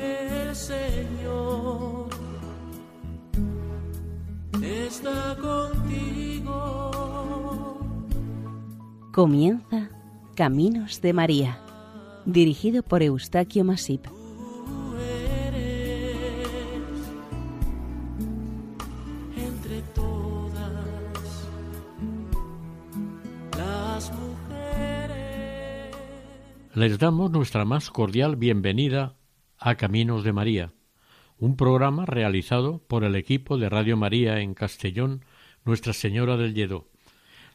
el Señor está contigo. Comienza Caminos de María, dirigido por Eustaquio Masip. Les damos nuestra más cordial bienvenida a Caminos de María, un programa realizado por el equipo de Radio María en Castellón, Nuestra Señora del Lledó.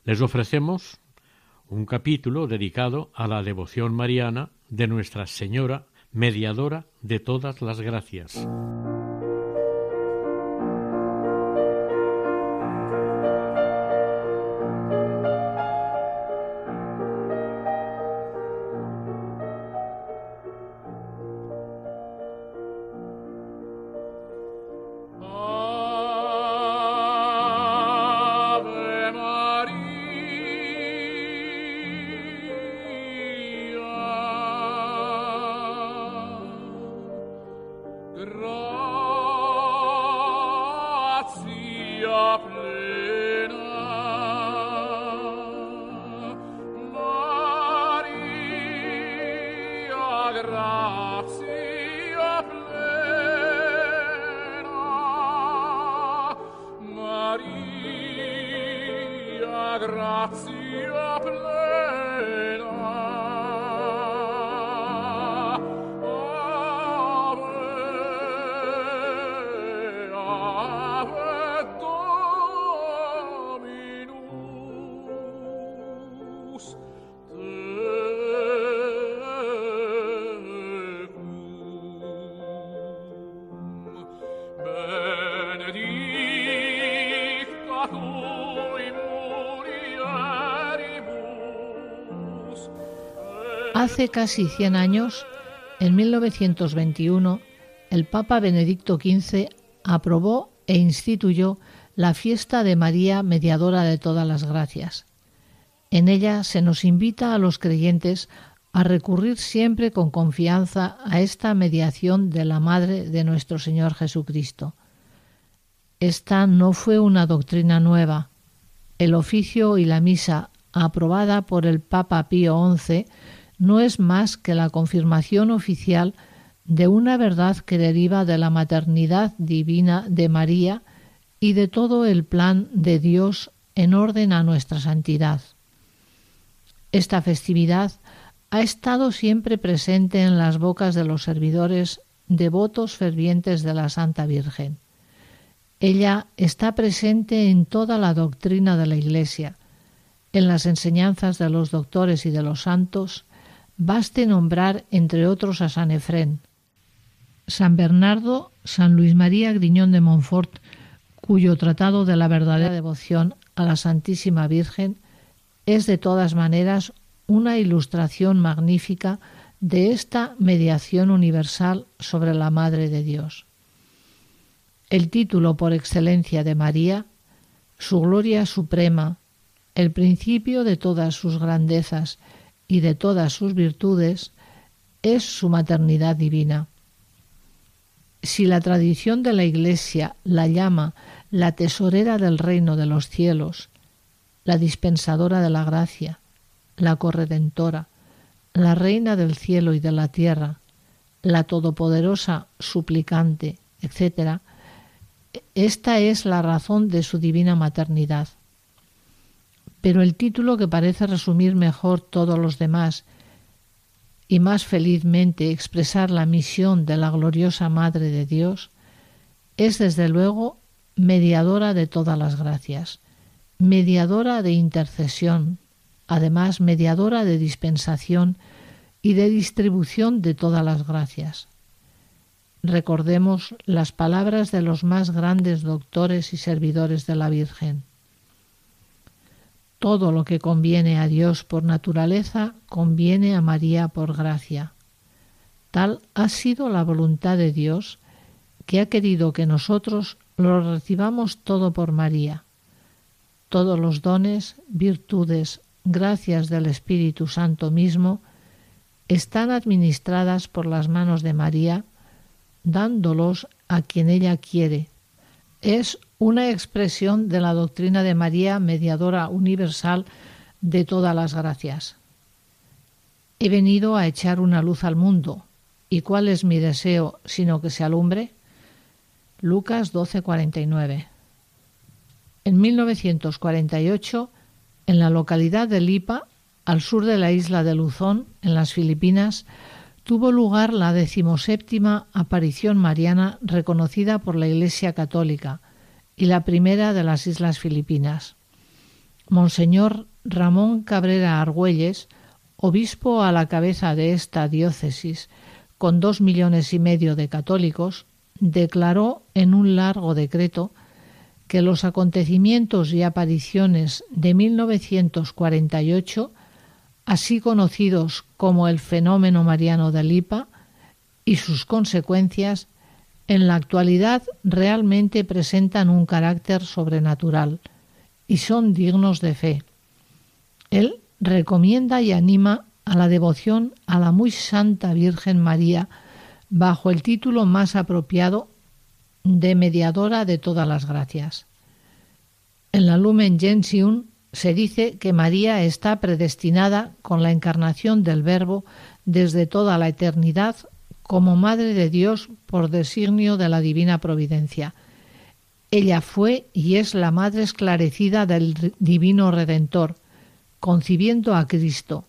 Les ofrecemos un capítulo dedicado a la devoción mariana de Nuestra Señora, mediadora de todas las gracias. grazia plena Hace casi 100 años, en 1921, el Papa Benedicto XV aprobó e instituyó la fiesta de María Mediadora de todas las Gracias. En ella se nos invita a los creyentes a recurrir siempre con confianza a esta mediación de la Madre de nuestro Señor Jesucristo. Esta no fue una doctrina nueva. El oficio y la misa aprobada por el Papa Pío XI no es más que la confirmación oficial de una verdad que deriva de la maternidad divina de María y de todo el plan de Dios en orden a nuestra santidad. Esta festividad ha estado siempre presente en las bocas de los servidores devotos fervientes de la Santa Virgen. Ella está presente en toda la doctrina de la Iglesia, en las enseñanzas de los doctores y de los santos, baste nombrar entre otros a San Efrén, San Bernardo, San Luis María Griñón de Montfort, cuyo tratado de la verdadera devoción a la Santísima Virgen es de todas maneras una ilustración magnífica de esta mediación universal sobre la Madre de Dios. El título por excelencia de María, su gloria suprema, el principio de todas sus grandezas y de todas sus virtudes, es su maternidad divina. Si la tradición de la Iglesia la llama la tesorera del reino de los cielos, la dispensadora de la gracia, la corredentora, la reina del cielo y de la tierra, la todopoderosa suplicante, etc., esta es la razón de su divina maternidad. Pero el título que parece resumir mejor todos los demás y más felizmente expresar la misión de la gloriosa Madre de Dios es desde luego mediadora de todas las gracias, mediadora de intercesión, además mediadora de dispensación y de distribución de todas las gracias. Recordemos las palabras de los más grandes doctores y servidores de la Virgen. Todo lo que conviene a Dios por naturaleza conviene a María por gracia. Tal ha sido la voluntad de Dios que ha querido que nosotros lo recibamos todo por María. Todos los dones, virtudes, gracias del Espíritu Santo mismo están administradas por las manos de María, dándolos a quien ella quiere. Es una expresión de la doctrina de María, mediadora universal de todas las gracias. He venido a echar una luz al mundo. ¿Y cuál es mi deseo sino que se alumbre? Lucas 12:49. En 1948, en la localidad de Lipa, al sur de la isla de Luzón, en las Filipinas, tuvo lugar la decimoséptima aparición mariana reconocida por la Iglesia Católica y la primera de las Islas Filipinas. Monseñor Ramón Cabrera Argüelles, obispo a la cabeza de esta diócesis, con dos millones y medio de católicos, declaró en un largo decreto que los acontecimientos y apariciones de 1948, así conocidos como el fenómeno mariano de Lipa y sus consecuencias, en la actualidad realmente presentan un carácter sobrenatural y son dignos de fe. Él recomienda y anima a la devoción a la muy santa Virgen María bajo el título más apropiado de mediadora de todas las gracias. En la Lumen Gentium se dice que María está predestinada con la encarnación del Verbo desde toda la eternidad como Madre de Dios por designio de la Divina Providencia. Ella fue y es la Madre esclarecida del Divino Redentor, concibiendo a Cristo,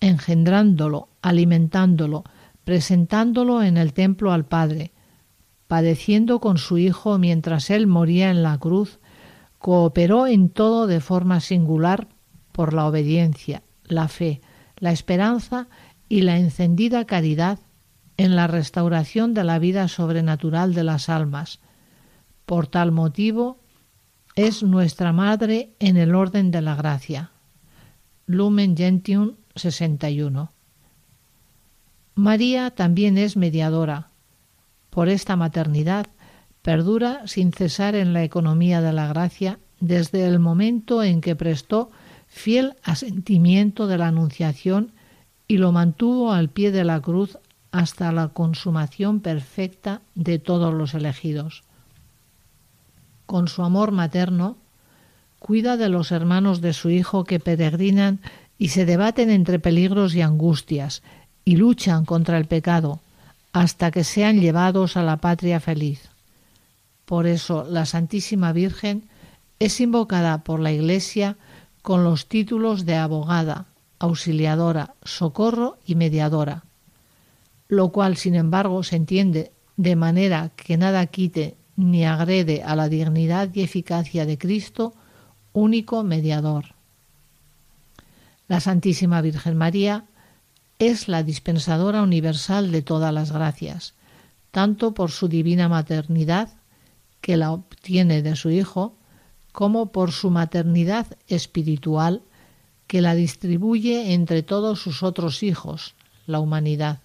engendrándolo, alimentándolo, presentándolo en el templo al Padre, padeciendo con su Hijo mientras él moría en la cruz, cooperó en todo de forma singular por la obediencia, la fe, la esperanza y la encendida caridad en la restauración de la vida sobrenatural de las almas. Por tal motivo, es nuestra Madre en el orden de la gracia. Lumen Gentium 61. María también es mediadora. Por esta maternidad perdura sin cesar en la economía de la gracia desde el momento en que prestó fiel asentimiento de la Anunciación y lo mantuvo al pie de la cruz hasta la consumación perfecta de todos los elegidos. Con su amor materno, cuida de los hermanos de su Hijo que peregrinan y se debaten entre peligros y angustias, y luchan contra el pecado, hasta que sean llevados a la patria feliz. Por eso la Santísima Virgen es invocada por la Iglesia con los títulos de abogada, auxiliadora, socorro y mediadora, lo cual, sin embargo, se entiende de manera que nada quite ni agrede a la dignidad y eficacia de Cristo, único mediador. La Santísima Virgen María es la dispensadora universal de todas las gracias, tanto por su divina maternidad, que la obtiene de su Hijo, como por su maternidad espiritual, que la distribuye entre todos sus otros hijos, la humanidad.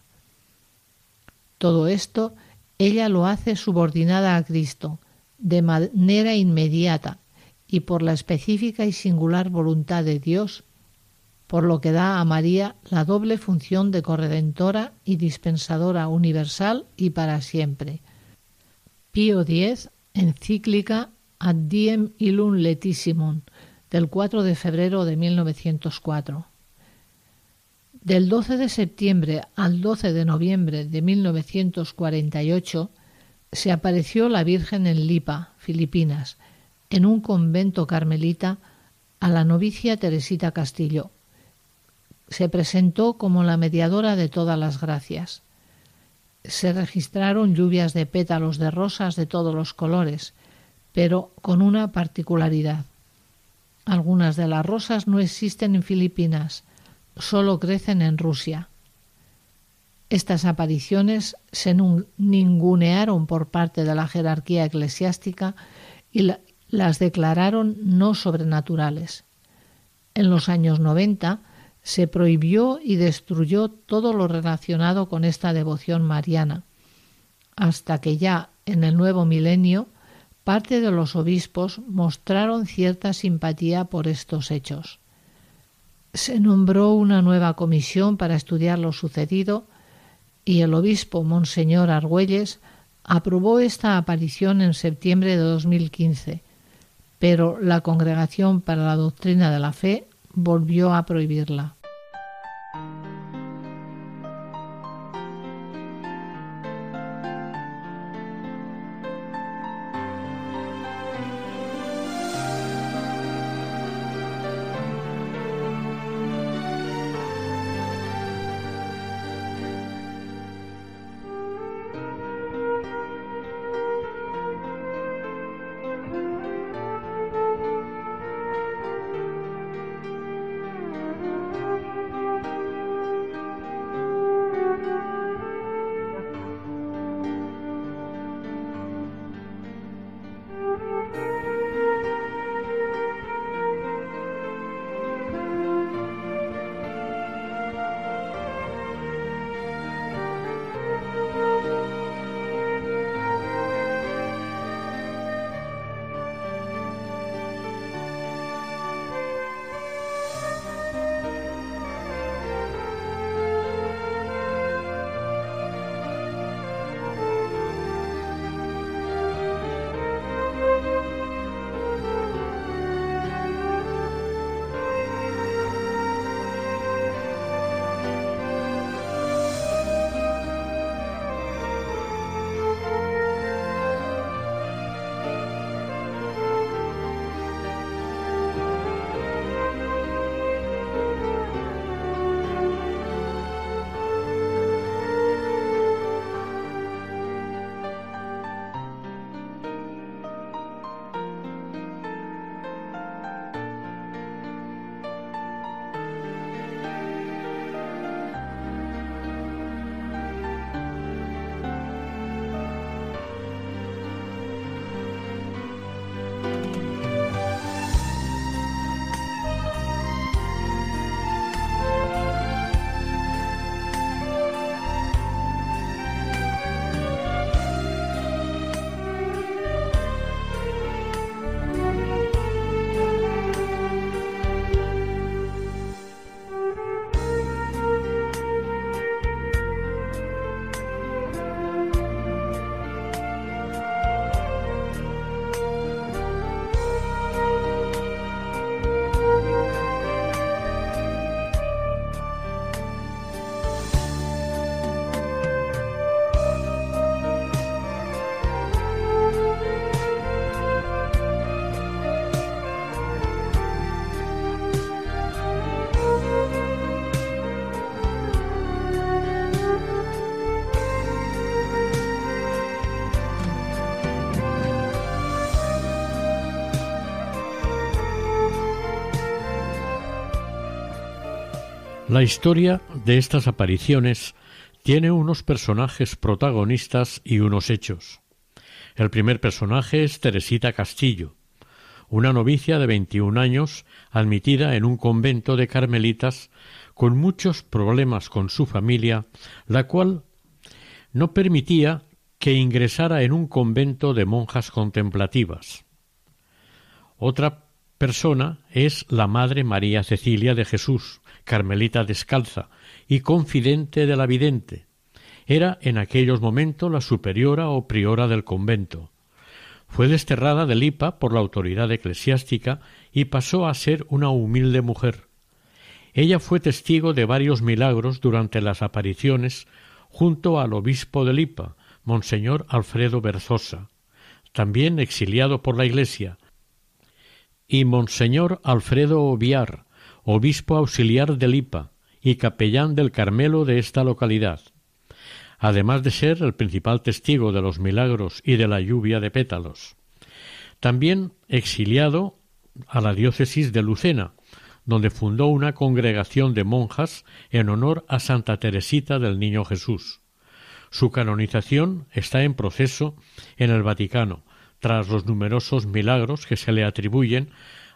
Todo esto ella lo hace subordinada a Cristo, de manera inmediata y por la específica y singular voluntad de Dios, por lo que da a María la doble función de corredentora y dispensadora universal y para siempre. Pío X, encíclica Ad Diem Illum Letissimum, del 4 de febrero de 1904. Del 12 de septiembre al 12 de noviembre de 1948 se apareció la Virgen en Lipa, Filipinas, en un convento carmelita a la novicia Teresita Castillo, se presentó como la mediadora de todas las gracias. Se registraron lluvias de pétalos de rosas de todos los colores, pero con una particularidad. Algunas de las rosas no existen en Filipinas, solo crecen en Rusia. Estas apariciones se ningunearon por parte de la jerarquía eclesiástica y las declararon no sobrenaturales. En los años noventa se prohibió y destruyó todo lo relacionado con esta devoción mariana, hasta que ya en el nuevo milenio parte de los obispos mostraron cierta simpatía por estos hechos. Se nombró una nueva comisión para estudiar lo sucedido y el obispo Monseñor Argüelles aprobó esta aparición en septiembre de 2015, pero la Congregación para la Doctrina de la Fe volvió a prohibirla. La historia de estas apariciones tiene unos personajes protagonistas y unos hechos. El primer personaje es Teresita Castillo, una novicia de 21 años admitida en un convento de carmelitas con muchos problemas con su familia, la cual no permitía que ingresara en un convento de monjas contemplativas. Otra persona es la Madre María Cecilia de Jesús, carmelita descalza y confidente de la vidente. Era en aquellos momentos la superiora o priora del convento. Fue desterrada de Lipa por la autoridad eclesiástica y pasó a ser una humilde mujer. Ella fue testigo de varios milagros durante las apariciones junto al obispo de Lipa, Monseñor Alfredo Berzosa, también exiliado por la Iglesia, y Monseñor Alfredo Obiar, obispo auxiliar de Lipa y capellán del Carmelo de esta localidad, además de ser el principal testigo de los milagros y de la lluvia de pétalos. También exiliado a la diócesis de Lucena, donde fundó una congregación de monjas en honor a Santa Teresita del Niño Jesús. Su canonización está en proceso en el Vaticano, tras los numerosos milagros que se le atribuyen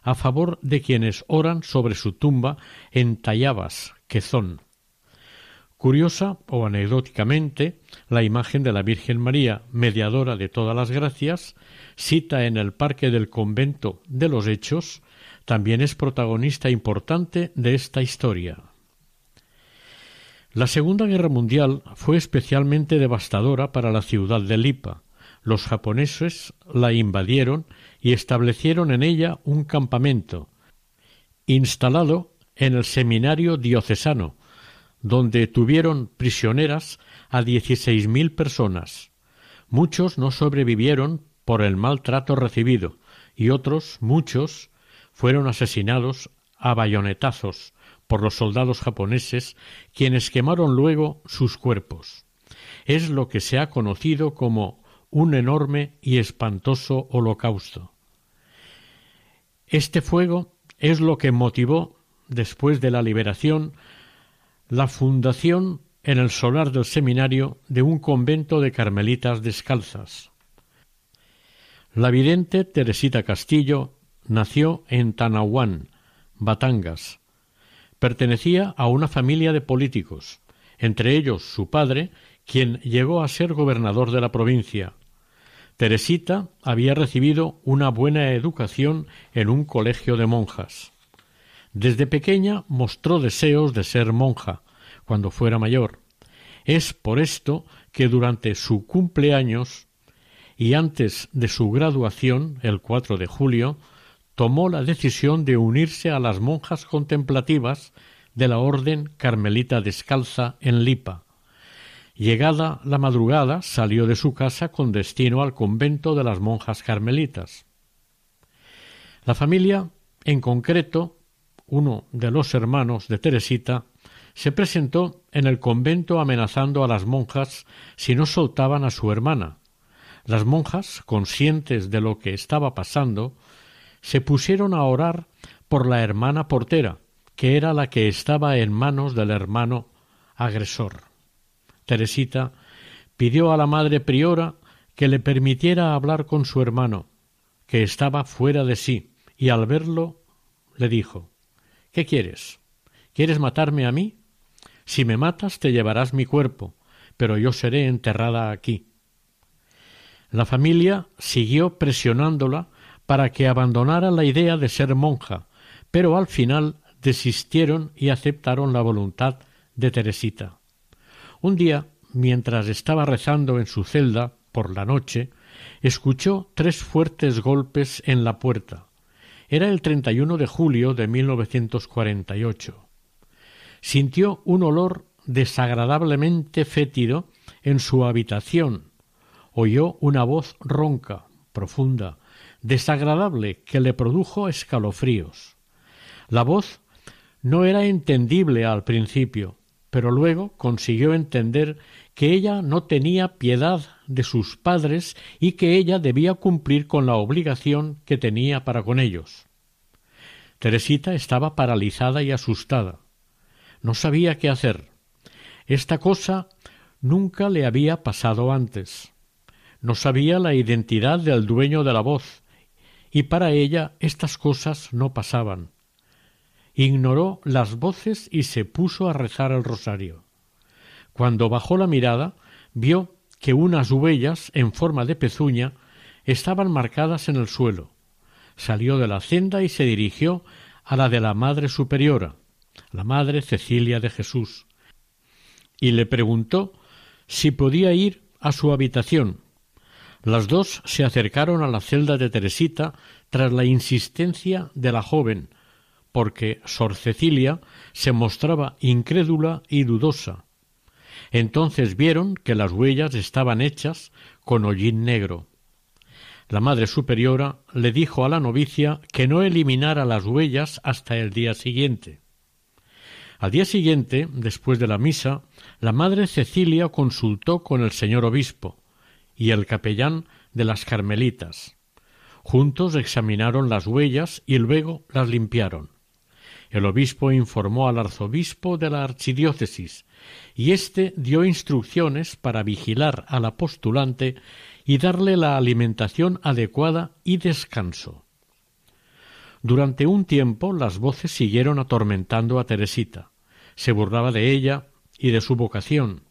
a favor de quienes oran sobre su tumba en Tayabas, son Curiosa o anecdóticamente, la imagen de la Virgen María, mediadora de todas las gracias, cita en el parque del convento de los Hechos, también es protagonista importante de esta historia. La Segunda Guerra Mundial fue especialmente devastadora para la ciudad de Lipa. Los japoneses la invadieron y establecieron en ella un campamento, instalado en el seminario diocesano, donde tuvieron prisioneras a dieciséis mil personas. Muchos no sobrevivieron por el maltrato recibido y otros, muchos, fueron asesinados a bayonetazos por los soldados japoneses, quienes quemaron luego sus cuerpos. Es lo que se ha conocido como un enorme y espantoso holocausto. Este fuego es lo que motivó, después de la liberación, la fundación en el solar del seminario de un convento de carmelitas descalzas. La vidente Teresita Castillo nació en Tanahuán, Batangas. Pertenecía a una familia de políticos, entre ellos su padre, quien llegó a ser gobernador de la provincia. Teresita había recibido una buena educación en un colegio de monjas. Desde pequeña mostró deseos de ser monja cuando fuera mayor. Es por esto que durante su cumpleaños y antes de su graduación, el 4 de julio, tomó la decisión de unirse a las monjas contemplativas de la Orden Carmelita Descalza en Lipa. Llegada la madrugada, salió de su casa con destino al convento de las monjas carmelitas. La familia, en concreto, uno de los hermanos de Teresita, se presentó en el convento amenazando a las monjas si no soltaban a su hermana, las monjas, conscientes de lo que estaba pasando, se pusieron a orar por la hermana portera, que era la que estaba en manos del hermano agresor. Teresita pidió a la madre priora que le permitiera hablar con su hermano, que estaba fuera de sí, y al verlo le dijo ¿Qué quieres? ¿Quieres matarme a mí? Si me matas te llevarás mi cuerpo, pero yo seré enterrada aquí. La familia siguió presionándola para que abandonara la idea de ser monja, pero al final desistieron y aceptaron la voluntad de Teresita. Un día, mientras estaba rezando en su celda por la noche, escuchó tres fuertes golpes en la puerta. Era el 31 de julio de 1948. Sintió un olor desagradablemente fétido en su habitación oyó una voz ronca, profunda, desagradable, que le produjo escalofríos. La voz no era entendible al principio, pero luego consiguió entender que ella no tenía piedad de sus padres y que ella debía cumplir con la obligación que tenía para con ellos. Teresita estaba paralizada y asustada. No sabía qué hacer. Esta cosa nunca le había pasado antes no sabía la identidad del dueño de la voz, y para ella estas cosas no pasaban. Ignoró las voces y se puso a rezar el rosario. Cuando bajó la mirada, vio que unas huellas en forma de pezuña estaban marcadas en el suelo. Salió de la senda y se dirigió a la de la Madre Superiora, la Madre Cecilia de Jesús, y le preguntó si podía ir a su habitación, las dos se acercaron a la celda de Teresita tras la insistencia de la joven, porque Sor Cecilia se mostraba incrédula y dudosa. Entonces vieron que las huellas estaban hechas con hollín negro. La Madre Superiora le dijo a la novicia que no eliminara las huellas hasta el día siguiente. Al día siguiente, después de la misa, la Madre Cecilia consultó con el señor obispo, y el capellán de las Carmelitas. Juntos examinaron las huellas y luego las limpiaron. El obispo informó al arzobispo de la archidiócesis y éste dio instrucciones para vigilar al apostulante y darle la alimentación adecuada y descanso. Durante un tiempo las voces siguieron atormentando a Teresita. Se burlaba de ella y de su vocación,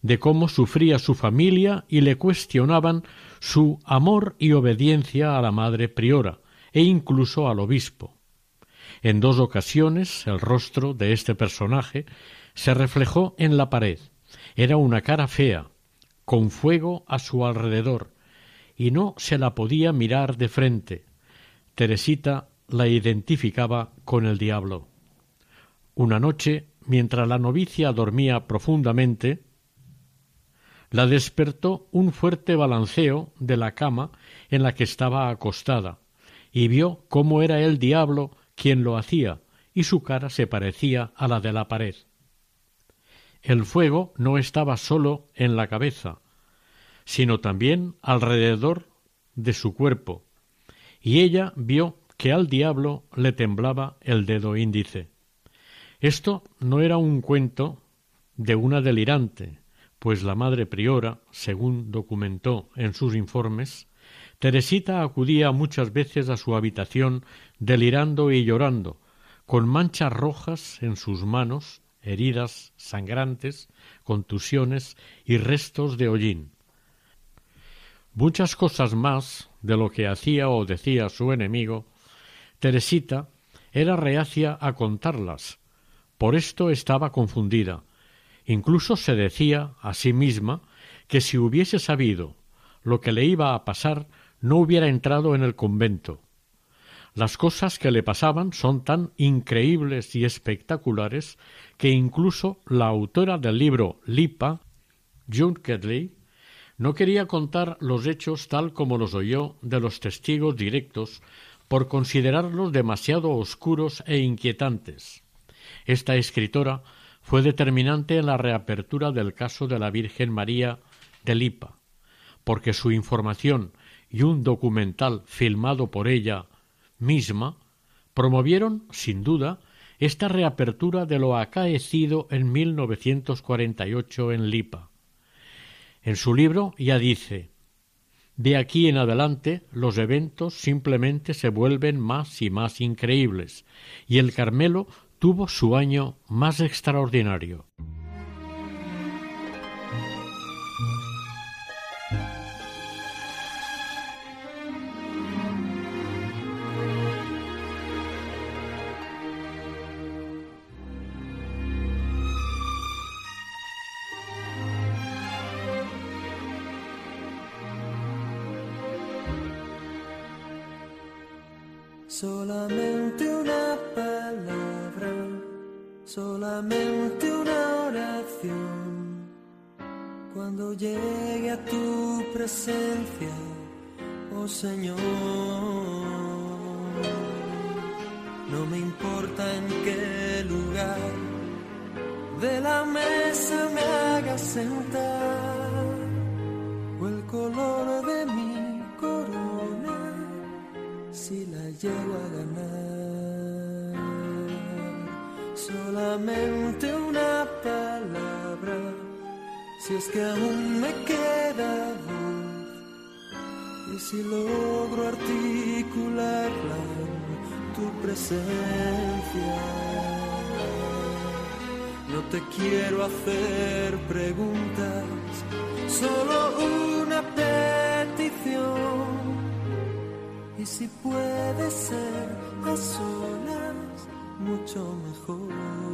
de cómo sufría su familia y le cuestionaban su amor y obediencia a la madre priora e incluso al obispo. En dos ocasiones el rostro de este personaje se reflejó en la pared. Era una cara fea, con fuego a su alrededor, y no se la podía mirar de frente. Teresita la identificaba con el diablo. Una noche, mientras la novicia dormía profundamente, la despertó un fuerte balanceo de la cama en la que estaba acostada, y vio cómo era el diablo quien lo hacía, y su cara se parecía a la de la pared. El fuego no estaba solo en la cabeza, sino también alrededor de su cuerpo, y ella vio que al diablo le temblaba el dedo índice. Esto no era un cuento de una delirante, pues la madre priora, según documentó en sus informes, Teresita acudía muchas veces a su habitación delirando y llorando, con manchas rojas en sus manos, heridas sangrantes, contusiones y restos de hollín. Muchas cosas más de lo que hacía o decía su enemigo, Teresita era reacia a contarlas. Por esto estaba confundida. Incluso se decía a sí misma que si hubiese sabido lo que le iba a pasar, no hubiera entrado en el convento. Las cosas que le pasaban son tan increíbles y espectaculares que incluso la autora del libro Lipa, June Kedley, no quería contar los hechos tal como los oyó de los testigos directos por considerarlos demasiado oscuros e inquietantes. Esta escritora fue determinante en la reapertura del caso de la Virgen María de Lipa, porque su información y un documental filmado por ella misma promovieron, sin duda, esta reapertura de lo acaecido en 1948 en Lipa. En su libro ya dice De aquí en adelante los eventos simplemente se vuelven más y más increíbles, y el Carmelo tuvo su año más extraordinario. Cuando llegue a tu presencia, oh Señor, no me importa en qué lugar de la mesa me hagas sentar o el color de mi corona si la llego a ganar. Solamente una palabra, si es que aún me queda voz, y si logro articularla en tu presencia. No te quiero hacer preguntas, solo una petición. Y si puede ser a solas, mucho mejor.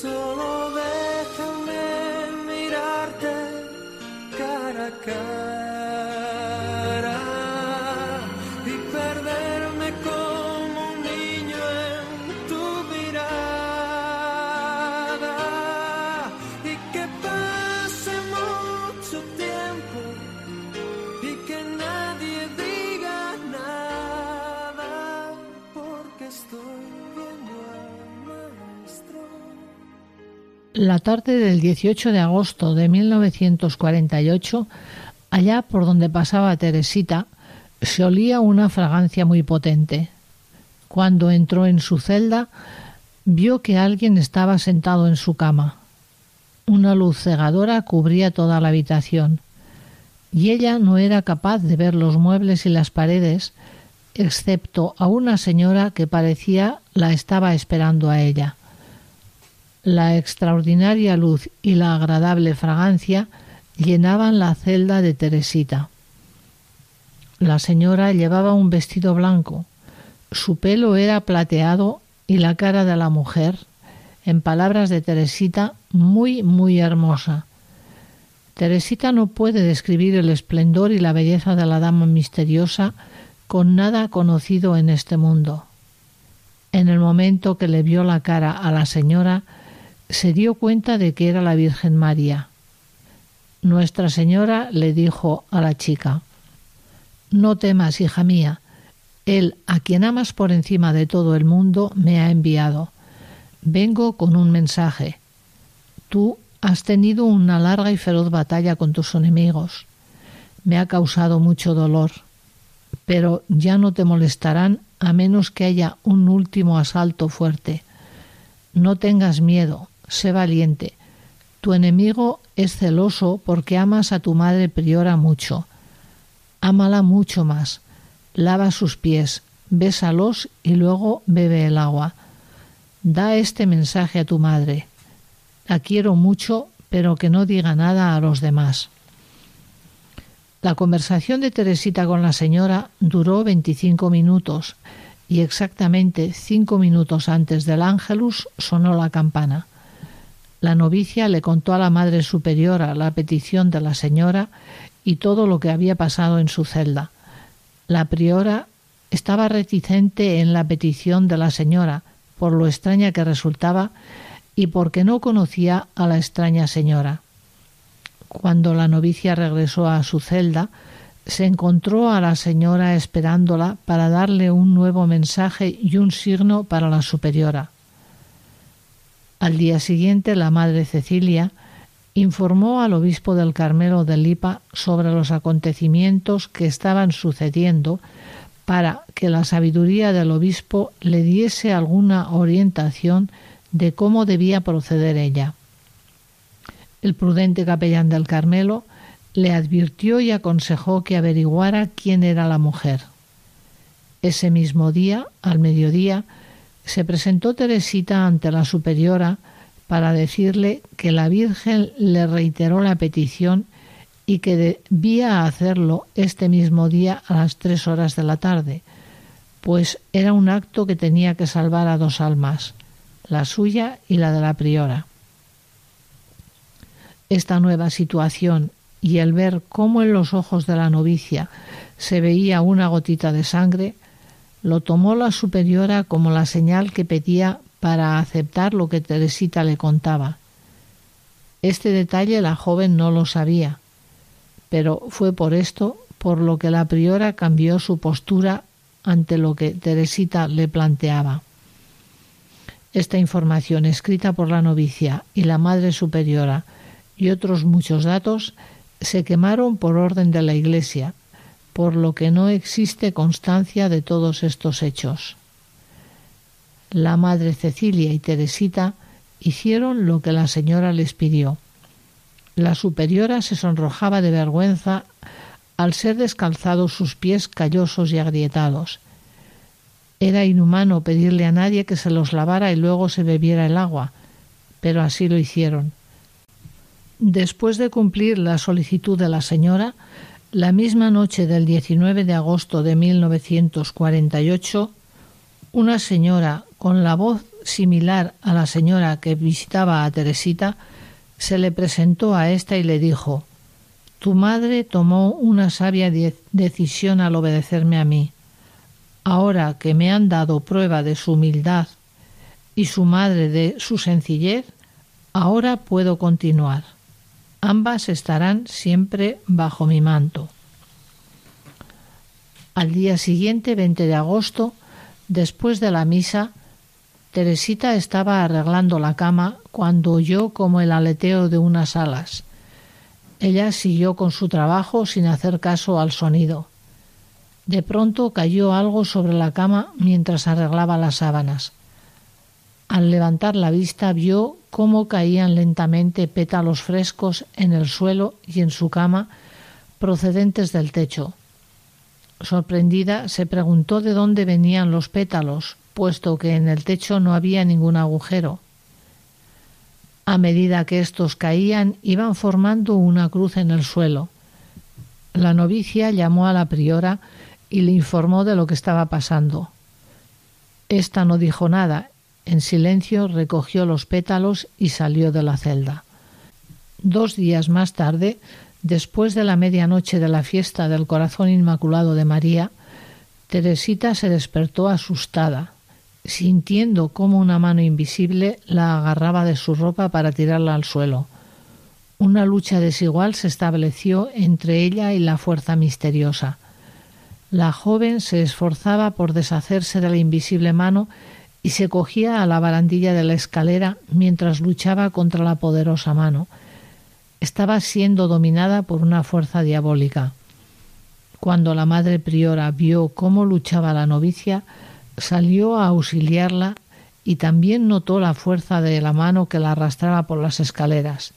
Solo déjame mirarte cara a cara La tarde del 18 de agosto de 1948, allá por donde pasaba Teresita, se olía una fragancia muy potente. Cuando entró en su celda, vio que alguien estaba sentado en su cama. Una luz cegadora cubría toda la habitación, y ella no era capaz de ver los muebles y las paredes, excepto a una señora que parecía la estaba esperando a ella. La extraordinaria luz y la agradable fragancia llenaban la celda de Teresita. La señora llevaba un vestido blanco, su pelo era plateado y la cara de la mujer, en palabras de Teresita, muy, muy hermosa. Teresita no puede describir el esplendor y la belleza de la dama misteriosa con nada conocido en este mundo. En el momento que le vio la cara a la señora, se dio cuenta de que era la Virgen María. Nuestra Señora le dijo a la chica, No temas, hija mía, Él, a quien amas por encima de todo el mundo, me ha enviado. Vengo con un mensaje. Tú has tenido una larga y feroz batalla con tus enemigos. Me ha causado mucho dolor, pero ya no te molestarán a menos que haya un último asalto fuerte. No tengas miedo, sé valiente. Tu enemigo es celoso porque amas a tu madre priora mucho. Ámala mucho más. Lava sus pies, bésalos y luego bebe el agua. Da este mensaje a tu madre. La quiero mucho, pero que no diga nada a los demás. La conversación de Teresita con la señora duró veinticinco minutos y exactamente cinco minutos antes del ángelus sonó la campana. La novicia le contó a la Madre Superiora la petición de la señora y todo lo que había pasado en su celda. La priora estaba reticente en la petición de la señora, por lo extraña que resultaba y porque no conocía a la extraña señora. Cuando la novicia regresó a su celda, se encontró a la señora esperándola para darle un nuevo mensaje y un signo para la superiora. Al día siguiente, la madre Cecilia informó al obispo del Carmelo de Lipa sobre los acontecimientos que estaban sucediendo para que la sabiduría del obispo le diese alguna orientación de cómo debía proceder ella. El prudente capellán del Carmelo le advirtió y aconsejó que averiguara quién era la mujer. Ese mismo día, al mediodía, se presentó Teresita ante la superiora para decirle que la Virgen le reiteró la petición y que debía hacerlo este mismo día a las tres horas de la tarde, pues era un acto que tenía que salvar a dos almas, la suya y la de la priora. Esta nueva situación y el ver cómo en los ojos de la novicia se veía una gotita de sangre, lo tomó la superiora como la señal que pedía para aceptar lo que Teresita le contaba. Este detalle la joven no lo sabía, pero fue por esto por lo que la priora cambió su postura ante lo que Teresita le planteaba. Esta información escrita por la novicia y la Madre Superiora y otros muchos datos se quemaron por orden de la Iglesia, por lo que no existe constancia de todos estos hechos. La Madre Cecilia y Teresita hicieron lo que la señora les pidió. La superiora se sonrojaba de vergüenza al ser descalzados sus pies callosos y agrietados. Era inhumano pedirle a nadie que se los lavara y luego se bebiera el agua, pero así lo hicieron. Después de cumplir la solicitud de la señora, la misma noche del 19 de agosto de 1948, una señora con la voz similar a la señora que visitaba a Teresita se le presentó a ésta y le dijo Tu madre tomó una sabia decisión al obedecerme a mí. Ahora que me han dado prueba de su humildad y su madre de su sencillez, ahora puedo continuar. Ambas estarán siempre bajo mi manto. Al día siguiente, 20 de agosto, después de la misa, Teresita estaba arreglando la cama cuando oyó como el aleteo de unas alas. Ella siguió con su trabajo sin hacer caso al sonido. De pronto cayó algo sobre la cama mientras arreglaba las sábanas. Al levantar la vista vio cómo caían lentamente pétalos frescos en el suelo y en su cama procedentes del techo. Sorprendida se preguntó de dónde venían los pétalos, puesto que en el techo no había ningún agujero. A medida que estos caían iban formando una cruz en el suelo. La novicia llamó a la priora y le informó de lo que estaba pasando. Esta no dijo nada, en silencio recogió los pétalos y salió de la celda. Dos días más tarde, después de la medianoche de la fiesta del Corazón Inmaculado de María, Teresita se despertó asustada, sintiendo cómo una mano invisible la agarraba de su ropa para tirarla al suelo. Una lucha desigual se estableció entre ella y la fuerza misteriosa. La joven se esforzaba por deshacerse de la invisible mano y se cogía a la barandilla de la escalera mientras luchaba contra la poderosa mano. Estaba siendo dominada por una fuerza diabólica. Cuando la madre priora vio cómo luchaba la novicia, salió a auxiliarla y también notó la fuerza de la mano que la arrastraba por las escaleras.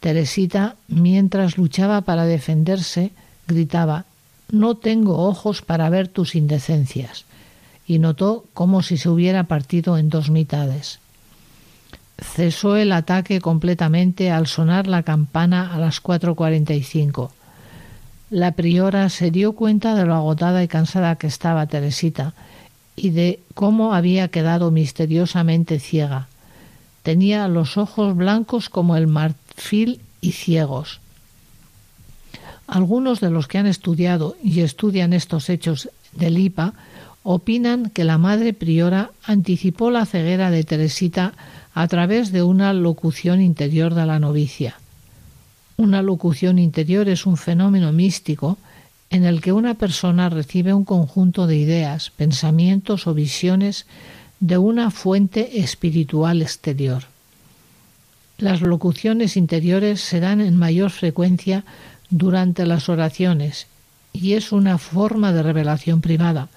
Teresita, mientras luchaba para defenderse, gritaba No tengo ojos para ver tus indecencias y notó como si se hubiera partido en dos mitades. Cesó el ataque completamente al sonar la campana a las cuatro cuarenta y cinco. La priora se dio cuenta de lo agotada y cansada que estaba Teresita y de cómo había quedado misteriosamente ciega. Tenía los ojos blancos como el marfil y ciegos. Algunos de los que han estudiado y estudian estos hechos del IPA opinan que la madre priora anticipó la ceguera de Teresita a través de una locución interior de la novicia. Una locución interior es un fenómeno místico en el que una persona recibe un conjunto de ideas, pensamientos o visiones de una fuente espiritual exterior. Las locuciones interiores se dan en mayor frecuencia durante las oraciones y es una forma de revelación privada,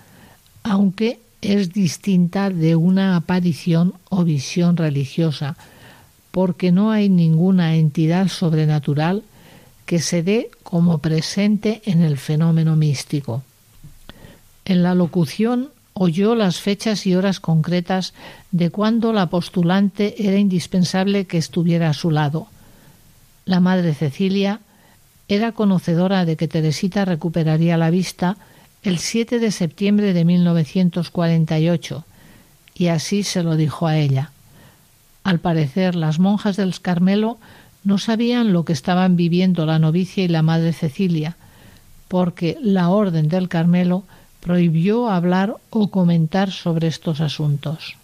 aunque es distinta de una aparición o visión religiosa, porque no hay ninguna entidad sobrenatural que se dé como presente en el fenómeno místico. En la locución oyó las fechas y horas concretas de cuando la postulante era indispensable que estuviera a su lado. La madre Cecilia era conocedora de que Teresita recuperaría la vista el 7 de septiembre de 1948 y así se lo dijo a ella. Al parecer, las monjas del Carmelo no sabían lo que estaban viviendo la novicia y la madre Cecilia, porque la Orden del Carmelo prohibió hablar o comentar sobre estos asuntos.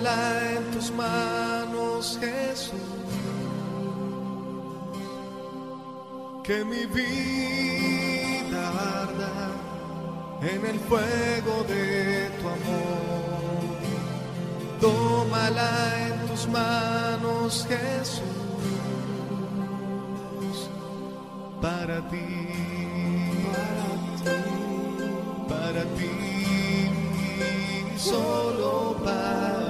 Tómala en tus manos, Jesús. Que mi vida arda en el fuego de tu amor. Tómala en tus manos, Jesús. Para ti, para ti, para ti, solo para.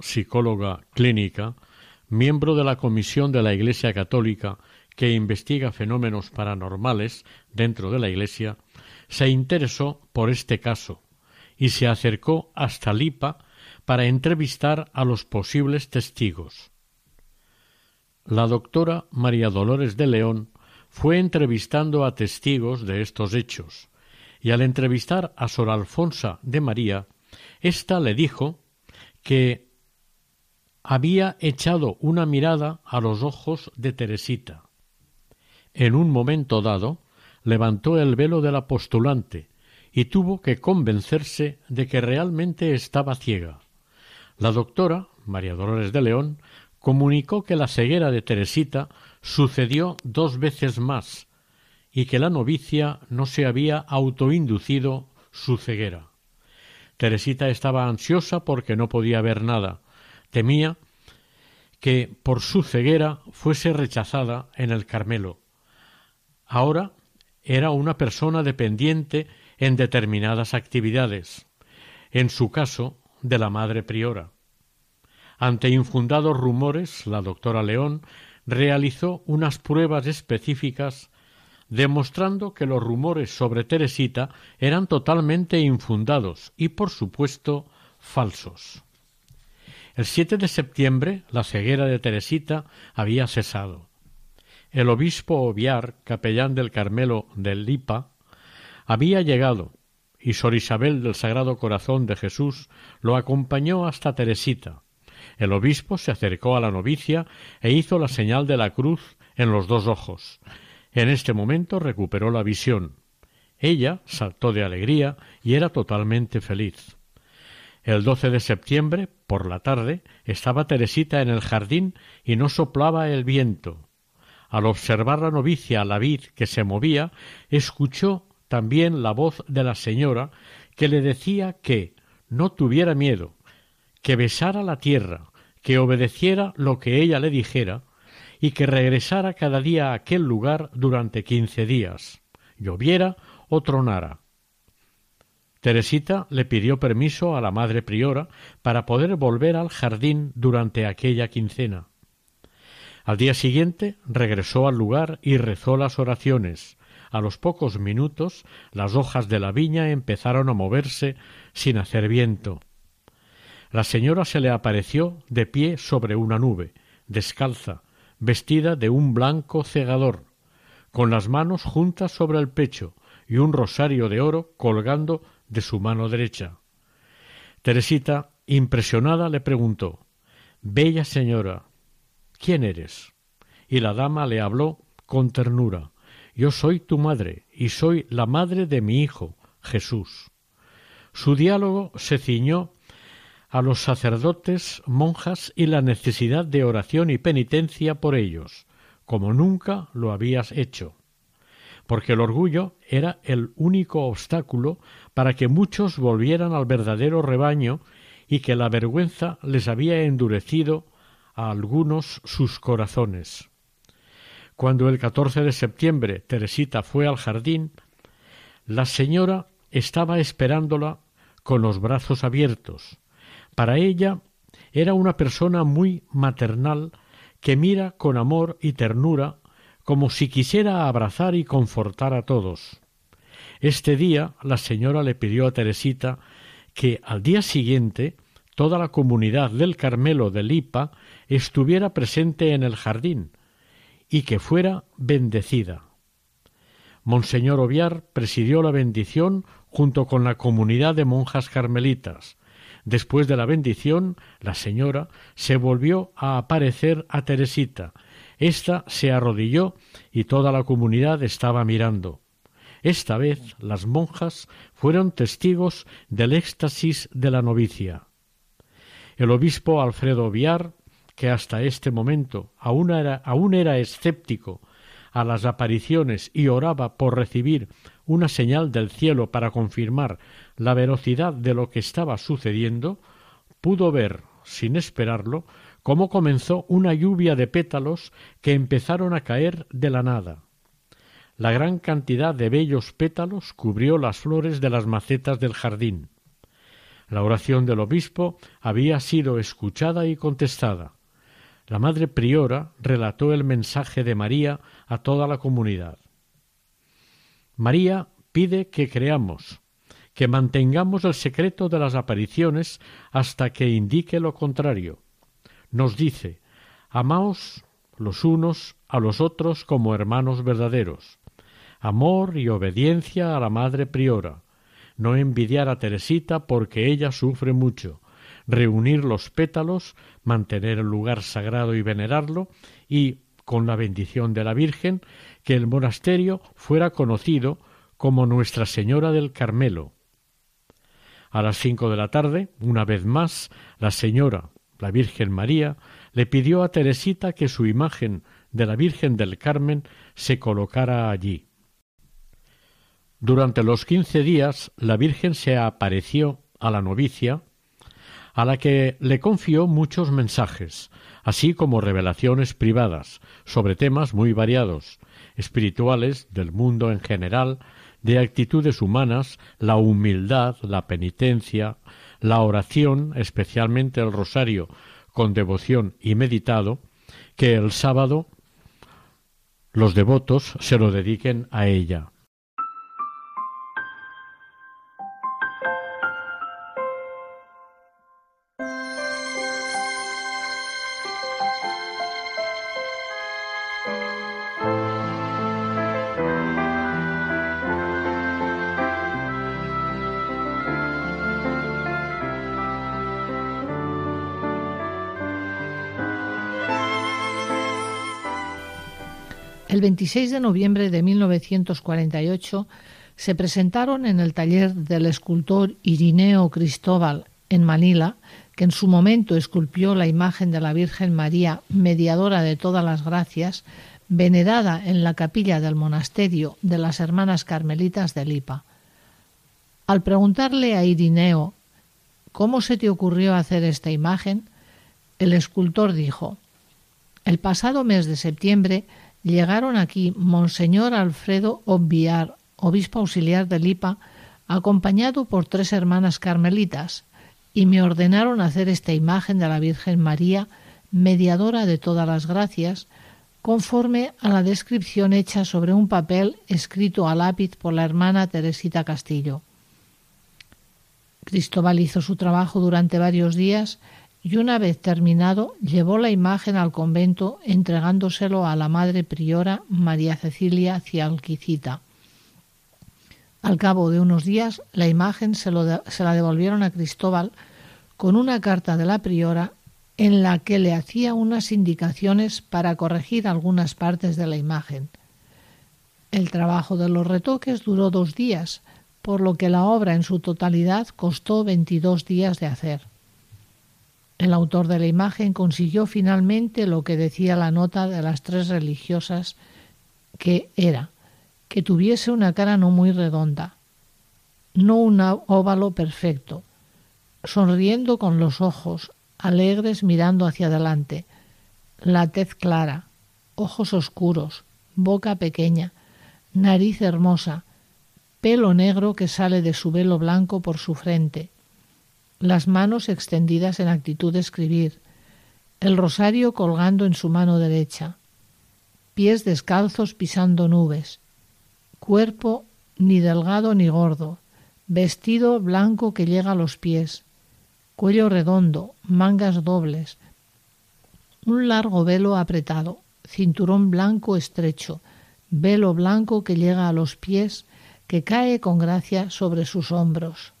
psicóloga clínica, miembro de la Comisión de la Iglesia Católica que investiga fenómenos paranormales dentro de la Iglesia, se interesó por este caso y se acercó hasta Lipa para entrevistar a los posibles testigos. La doctora María Dolores de León fue entrevistando a testigos de estos hechos, y al entrevistar a Sor Alfonsa de María, ésta le dijo que había echado una mirada a los ojos de Teresita. En un momento dado, levantó el velo del postulante y tuvo que convencerse de que realmente estaba ciega. La doctora, María Dolores de León, comunicó que la ceguera de Teresita sucedió dos veces más y que la novicia no se había autoinducido su ceguera. Teresita estaba ansiosa porque no podía ver nada. Temía que por su ceguera fuese rechazada en el Carmelo. Ahora era una persona dependiente en determinadas actividades, en su caso de la madre priora. Ante infundados rumores, la doctora León realizó unas pruebas específicas demostrando que los rumores sobre Teresita eran totalmente infundados y, por supuesto, falsos. El 7 de septiembre la ceguera de Teresita había cesado. El obispo Oviar, capellán del Carmelo del Lipa, había llegado y Sor Isabel del Sagrado Corazón de Jesús lo acompañó hasta Teresita. El obispo se acercó a la novicia e hizo la señal de la cruz en los dos ojos. En este momento recuperó la visión. Ella saltó de alegría y era totalmente feliz. El 12 de septiembre, por la tarde, estaba Teresita en el jardín y no soplaba el viento. Al observar la novicia la vid que se movía, escuchó también la voz de la señora que le decía que no tuviera miedo, que besara la tierra, que obedeciera lo que ella le dijera, y que regresara cada día a aquel lugar durante quince días, lloviera o tronara. Teresita le pidió permiso a la madre priora para poder volver al jardín durante aquella quincena. Al día siguiente regresó al lugar y rezó las oraciones. A los pocos minutos las hojas de la viña empezaron a moverse sin hacer viento. La señora se le apareció de pie sobre una nube, descalza, vestida de un blanco cegador, con las manos juntas sobre el pecho y un rosario de oro colgando de su mano derecha. Teresita, impresionada, le preguntó Bella señora, ¿quién eres? Y la dama le habló con ternura Yo soy tu madre y soy la madre de mi hijo, Jesús. Su diálogo se ciñó a los sacerdotes, monjas y la necesidad de oración y penitencia por ellos, como nunca lo habías hecho, porque el orgullo era el único obstáculo para que muchos volvieran al verdadero rebaño y que la vergüenza les había endurecido a algunos sus corazones. Cuando el 14 de septiembre Teresita fue al jardín, la señora estaba esperándola con los brazos abiertos, para ella era una persona muy maternal que mira con amor y ternura como si quisiera abrazar y confortar a todos. Este día la señora le pidió a Teresita que al día siguiente toda la comunidad del Carmelo de Lipa estuviera presente en el jardín y que fuera bendecida. Monseñor Oviar presidió la bendición junto con la comunidad de monjas carmelitas, Después de la bendición, la señora se volvió a aparecer a Teresita. Esta se arrodilló y toda la comunidad estaba mirando. Esta vez las monjas fueron testigos del éxtasis de la novicia. El obispo Alfredo Viar, que hasta este momento aún era, aún era escéptico a las apariciones y oraba por recibir una señal del cielo para confirmar la velocidad de lo que estaba sucediendo, pudo ver, sin esperarlo, cómo comenzó una lluvia de pétalos que empezaron a caer de la nada. La gran cantidad de bellos pétalos cubrió las flores de las macetas del jardín. La oración del obispo había sido escuchada y contestada. La madre priora relató el mensaje de María a toda la comunidad. María pide que creamos, que mantengamos el secreto de las apariciones hasta que indique lo contrario. Nos dice Amaos los unos a los otros como hermanos verdaderos. Amor y obediencia a la madre priora. No envidiar a Teresita porque ella sufre mucho. Reunir los pétalos, mantener el lugar sagrado y venerarlo, y, con la bendición de la Virgen, que el monasterio fuera conocido como Nuestra Señora del Carmelo. A las cinco de la tarde, una vez más, la señora, la Virgen María, le pidió a Teresita que su imagen de la Virgen del Carmen se colocara allí. Durante los quince días la Virgen se apareció a la novicia, a la que le confió muchos mensajes, así como revelaciones privadas sobre temas muy variados, espirituales, del mundo en general, de actitudes humanas, la humildad, la penitencia, la oración, especialmente el rosario con devoción y meditado, que el sábado los devotos se lo dediquen a ella. 26 de noviembre de 1948 se presentaron en el taller del escultor Irineo Cristóbal en Manila, que en su momento esculpió la imagen de la Virgen María, mediadora de todas las gracias, venerada en la capilla del monasterio de las Hermanas Carmelitas de Lipa. Al preguntarle a Irineo ¿Cómo se te ocurrió hacer esta imagen? El escultor dijo El pasado mes de septiembre llegaron aquí Monseñor Alfredo Obviar, obispo auxiliar de Lipa, acompañado por tres hermanas carmelitas, y me ordenaron hacer esta imagen de la Virgen María, mediadora de todas las gracias, conforme a la descripción hecha sobre un papel escrito a lápiz por la hermana Teresita Castillo. Cristóbal hizo su trabajo durante varios días y una vez terminado llevó la imagen al convento entregándoselo a la madre priora María Cecilia Cialquicita. Al cabo de unos días la imagen se, se, la devolvieron a Cristóbal con una carta de la priora en la que le hacía unas indicaciones para corregir algunas partes de la imagen. El trabajo de los retoques duró dos días, por lo que la obra en su totalidad costó veintidós días de hacer. El autor de la imagen consiguió finalmente lo que decía la nota de las tres religiosas, que era que tuviese una cara no muy redonda, no un óvalo perfecto, sonriendo con los ojos, alegres mirando hacia adelante, la tez clara, ojos oscuros, boca pequeña, nariz hermosa, pelo negro que sale de su velo blanco por su frente, las manos extendidas en actitud de escribir, el rosario colgando en su mano derecha, pies descalzos pisando nubes, cuerpo ni delgado ni gordo, vestido blanco que llega a los pies, cuello redondo, mangas dobles, un largo velo apretado, cinturón blanco estrecho, velo blanco que llega a los pies, que cae con gracia sobre sus hombros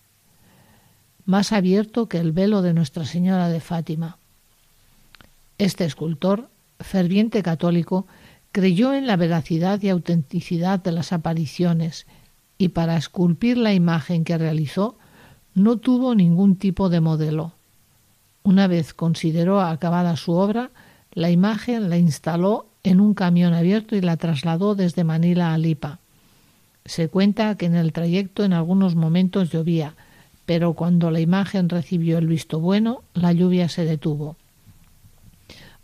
más abierto que el velo de Nuestra Señora de Fátima. Este escultor, ferviente católico, creyó en la veracidad y autenticidad de las apariciones y para esculpir la imagen que realizó no tuvo ningún tipo de modelo. Una vez consideró acabada su obra, la imagen la instaló en un camión abierto y la trasladó desde Manila a Lipa. Se cuenta que en el trayecto en algunos momentos llovía, pero cuando la imagen recibió el visto bueno, la lluvia se detuvo.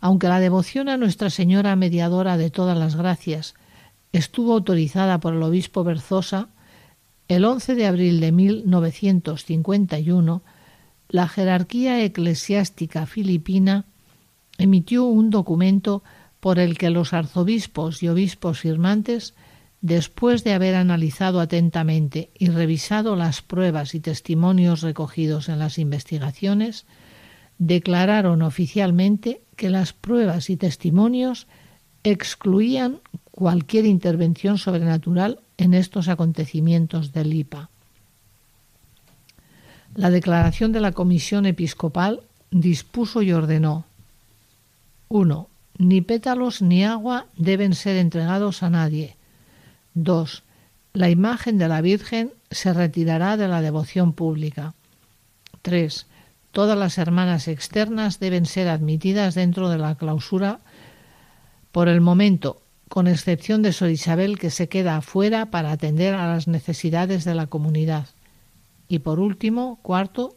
Aunque la devoción a Nuestra Señora Mediadora de todas las gracias estuvo autorizada por el obispo Berzosa, el 11 de abril de 1951, la jerarquía eclesiástica filipina emitió un documento por el que los arzobispos y obispos firmantes después de haber analizado atentamente y revisado las pruebas y testimonios recogidos en las investigaciones, declararon oficialmente que las pruebas y testimonios excluían cualquier intervención sobrenatural en estos acontecimientos del IPA. La declaración de la Comisión Episcopal dispuso y ordenó 1. Ni pétalos ni agua deben ser entregados a nadie. 2. La imagen de la Virgen se retirará de la devoción pública. 3. Todas las hermanas externas deben ser admitidas dentro de la clausura por el momento, con excepción de Sor Isabel que se queda afuera para atender a las necesidades de la comunidad. Y por último, cuarto,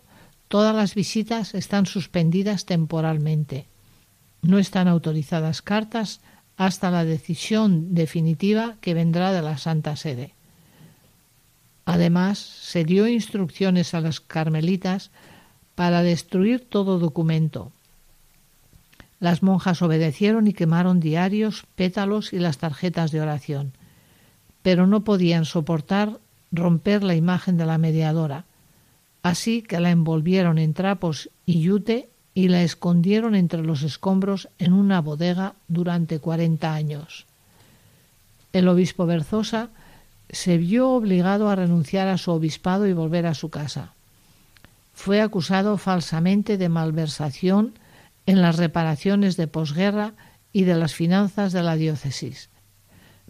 todas las visitas están suspendidas temporalmente. No están autorizadas cartas hasta la decisión definitiva que vendrá de la Santa Sede. Además, se dio instrucciones a las carmelitas para destruir todo documento. Las monjas obedecieron y quemaron diarios, pétalos y las tarjetas de oración, pero no podían soportar romper la imagen de la mediadora, así que la envolvieron en trapos y yute y la escondieron entre los escombros en una bodega durante cuarenta años. El obispo Berzosa se vio obligado a renunciar a su obispado y volver a su casa. Fue acusado falsamente de malversación en las reparaciones de posguerra y de las finanzas de la diócesis.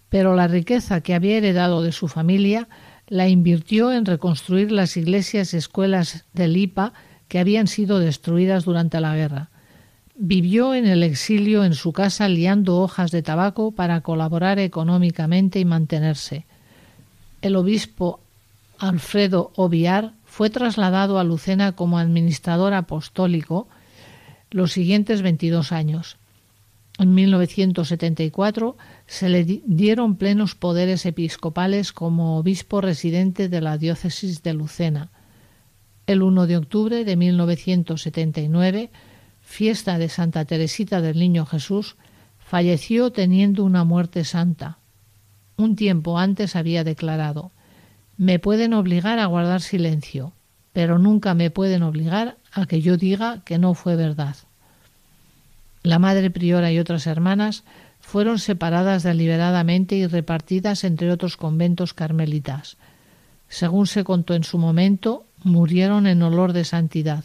Pero la riqueza que había heredado de su familia la invirtió en reconstruir las iglesias y escuelas del IPA que habían sido destruidas durante la guerra. Vivió en el exilio en su casa liando hojas de tabaco para colaborar económicamente y mantenerse. El obispo Alfredo Obiar fue trasladado a Lucena como administrador apostólico los siguientes 22 años. En 1974 se le dieron plenos poderes episcopales como obispo residente de la diócesis de Lucena. El 1 de octubre de 1979, fiesta de Santa Teresita del Niño Jesús, falleció teniendo una muerte santa. Un tiempo antes había declarado Me pueden obligar a guardar silencio, pero nunca me pueden obligar a que yo diga que no fue verdad. La madre priora y otras hermanas fueron separadas deliberadamente y repartidas entre otros conventos carmelitas. Según se contó en su momento, murieron en olor de santidad.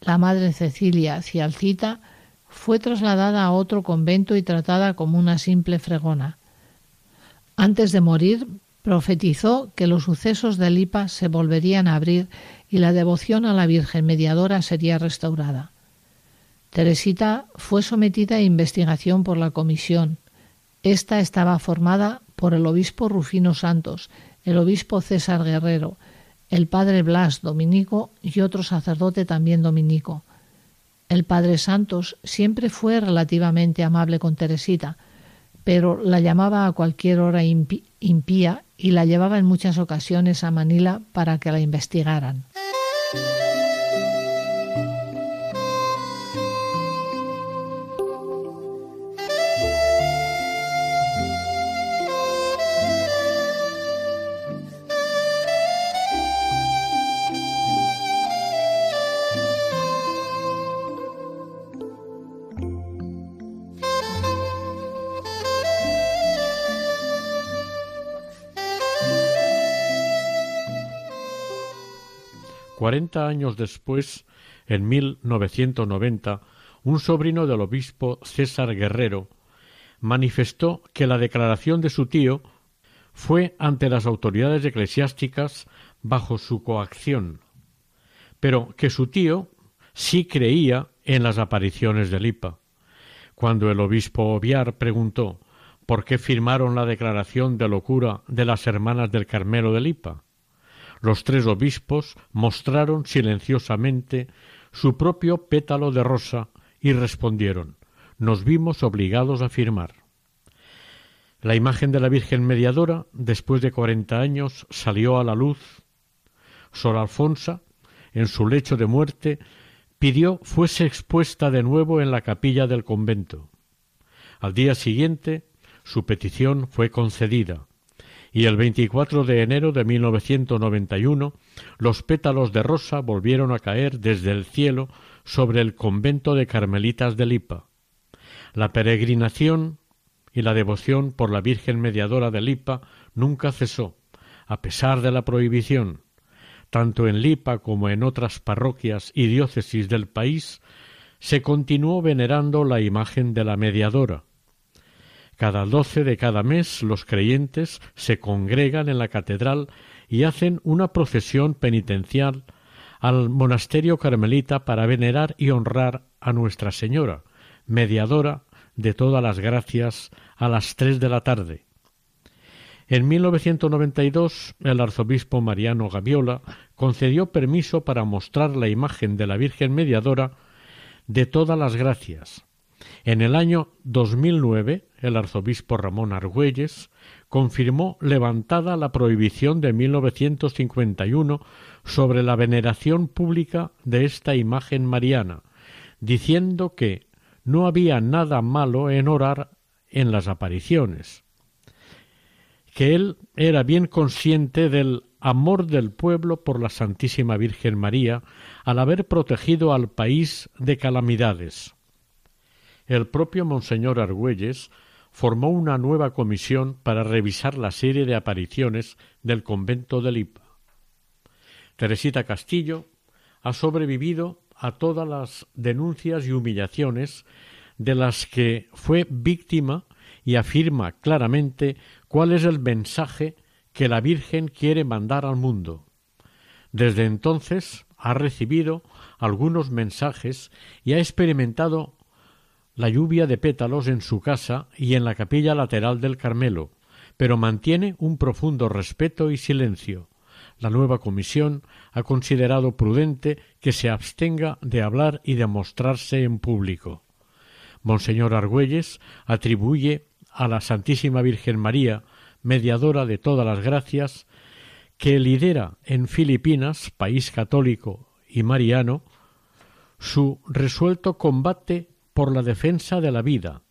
La madre Cecilia Cialcita fue trasladada a otro convento y tratada como una simple fregona. Antes de morir, profetizó que los sucesos de Lipa se volverían a abrir y la devoción a la Virgen Mediadora sería restaurada. Teresita fue sometida a investigación por la comisión. Esta estaba formada por el obispo Rufino Santos, el obispo César Guerrero, el padre Blas Dominico y otro sacerdote también dominico. El padre Santos siempre fue relativamente amable con Teresita, pero la llamaba a cualquier hora impía y la llevaba en muchas ocasiones a Manila para que la investigaran. Cuarenta años después, en 1990, un sobrino del obispo César Guerrero manifestó que la declaración de su tío fue ante las autoridades eclesiásticas bajo su coacción, pero que su tío sí creía en las apariciones de Lipa. Cuando el obispo Oviar preguntó por qué firmaron la declaración de locura de las hermanas del Carmelo de Lipa, los tres obispos mostraron silenciosamente su propio pétalo de rosa y respondieron nos vimos obligados a firmar. La imagen de la Virgen Mediadora, después de cuarenta años, salió a la luz. Sor Alfonsa, en su lecho de muerte, pidió fuese expuesta de nuevo en la capilla del convento. Al día siguiente, su petición fue concedida y el 24 de enero de 1991 los pétalos de rosa volvieron a caer desde el cielo sobre el convento de Carmelitas de Lipa. La peregrinación y la devoción por la Virgen Mediadora de Lipa nunca cesó, a pesar de la prohibición. Tanto en Lipa como en otras parroquias y diócesis del país se continuó venerando la imagen de la Mediadora, cada doce de cada mes los creyentes se congregan en la catedral y hacen una procesión penitencial al monasterio carmelita para venerar y honrar a Nuestra Señora, mediadora de todas las gracias, a las tres de la tarde. En 1992 el arzobispo Mariano Gaviola concedió permiso para mostrar la imagen de la Virgen Mediadora de todas las gracias, en el año 2009, el arzobispo Ramón Argüelles confirmó levantada la prohibición de 1951 sobre la veneración pública de esta imagen mariana, diciendo que no había nada malo en orar en las apariciones, que él era bien consciente del amor del pueblo por la Santísima Virgen María al haber protegido al país de calamidades el propio Monseñor Argüelles formó una nueva comisión para revisar la serie de apariciones del convento de Lipa. Teresita Castillo ha sobrevivido a todas las denuncias y humillaciones de las que fue víctima y afirma claramente cuál es el mensaje que la Virgen quiere mandar al mundo. Desde entonces ha recibido algunos mensajes y ha experimentado la lluvia de pétalos en su casa y en la capilla lateral del Carmelo, pero mantiene un profundo respeto y silencio. La nueva comisión ha considerado prudente que se abstenga de hablar y de mostrarse en público. Monseñor Argüelles atribuye a la Santísima Virgen María, mediadora de todas las gracias, que lidera en Filipinas, país católico y mariano, su resuelto combate por la defensa de la vida,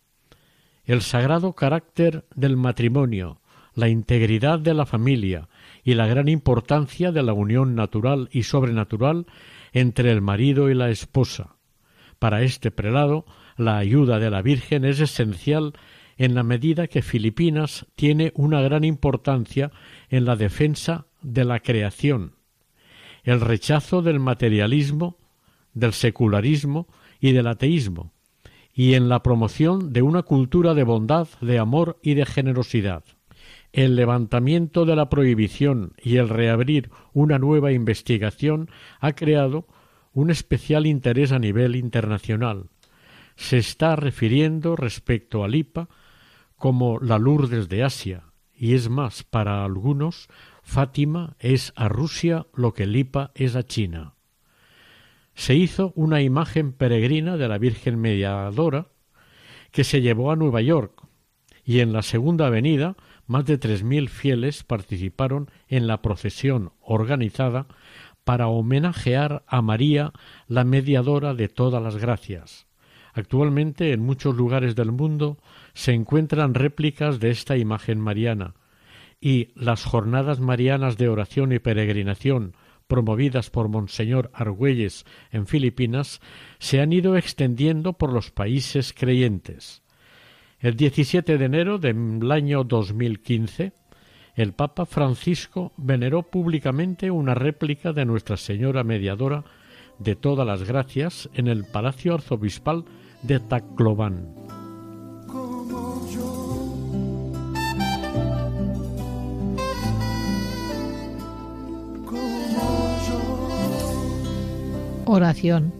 el sagrado carácter del matrimonio, la integridad de la familia y la gran importancia de la unión natural y sobrenatural entre el marido y la esposa. Para este prelado, la ayuda de la Virgen es esencial en la medida que Filipinas tiene una gran importancia en la defensa de la creación, el rechazo del materialismo, del secularismo y del ateísmo, y en la promoción de una cultura de bondad, de amor y de generosidad. El levantamiento de la prohibición y el reabrir una nueva investigación ha creado un especial interés a nivel internacional. Se está refiriendo respecto a Lipa como la Lourdes de Asia, y es más, para algunos, Fátima es a Rusia lo que Lipa es a China se hizo una imagen peregrina de la Virgen Mediadora que se llevó a Nueva York y en la Segunda Avenida más de tres mil fieles participaron en la procesión organizada para homenajear a María, la mediadora de todas las gracias. Actualmente en muchos lugares del mundo se encuentran réplicas de esta imagen mariana, y las jornadas marianas de oración y peregrinación promovidas por Monseñor Argüelles en Filipinas, se han ido extendiendo por los países creyentes. El 17 de enero del año 2015, el Papa Francisco veneró públicamente una réplica de Nuestra Señora Mediadora de todas las gracias en el Palacio Arzobispal de Tacloban. Oración.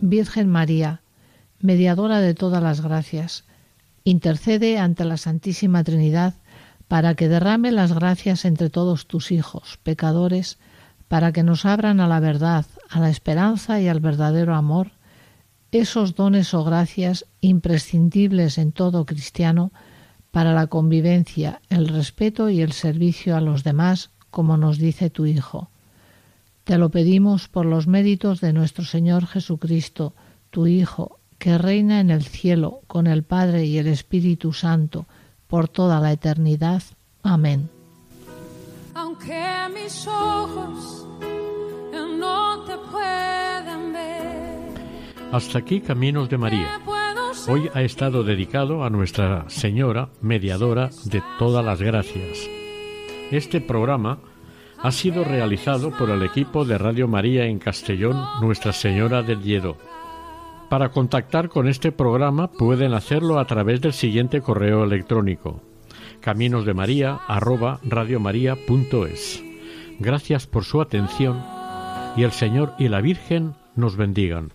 Virgen María, mediadora de todas las gracias, intercede ante la Santísima Trinidad para que derrame las gracias entre todos tus hijos, pecadores, para que nos abran a la verdad, a la esperanza y al verdadero amor, esos dones o gracias imprescindibles en todo cristiano para la convivencia, el respeto y el servicio a los demás, como nos dice tu Hijo. Te lo pedimos por los méritos de nuestro Señor Jesucristo, tu Hijo, que reina en el cielo con el Padre y el Espíritu Santo por toda la eternidad. Amén. Aunque mis ojos no te puedan ver. Hasta aquí Caminos de María. Hoy ha estado dedicado a Nuestra Señora, mediadora de todas las gracias. Este programa ha sido realizado por el equipo de Radio María en Castellón, Nuestra Señora del Lledó. Para contactar con este programa pueden hacerlo a través del siguiente correo electrónico caminosdemaria@radiomaria.es. Gracias por su atención y el Señor y la Virgen nos bendigan.